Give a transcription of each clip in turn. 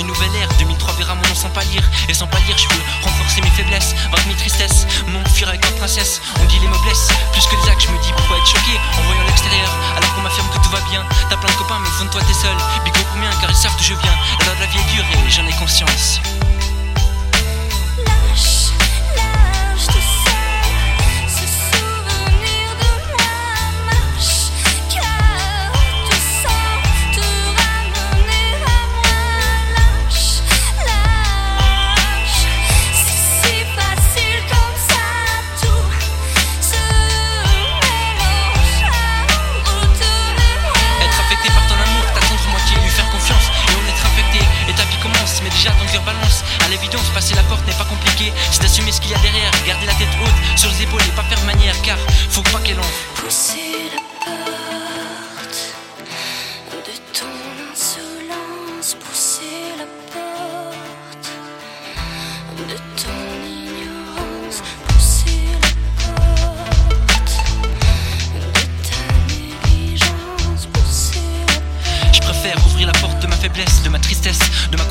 Une nouvelle ère, 2003 verra mon nom sans pas lire. Et sans pas lire, je veux renforcer mes faiblesses, vaincre mes tristesses, m'enfuir avec ma princesse. On dit les noblesses, plus que les actes, je me dis pourquoi être choqué en voyant l'extérieur. Alors qu'on m'affirme que tout va bien. T'as plein de copains, mais au fond de toi t'es seul. Bigot combien, car ils savent que je c'est d'assumer ce qu'il y a derrière, garder la tête haute sur les épaules et pas faire de manière, car faut pas qu'elle en Pousser la porte de ton insolence, pousser la porte de ton ignorance, pousser la porte de ta négligence, pousser la porte. Je préfère ouvrir la porte de ma faiblesse, de ma tristesse, de ma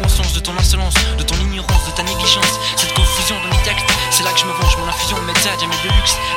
Jamais de luxe.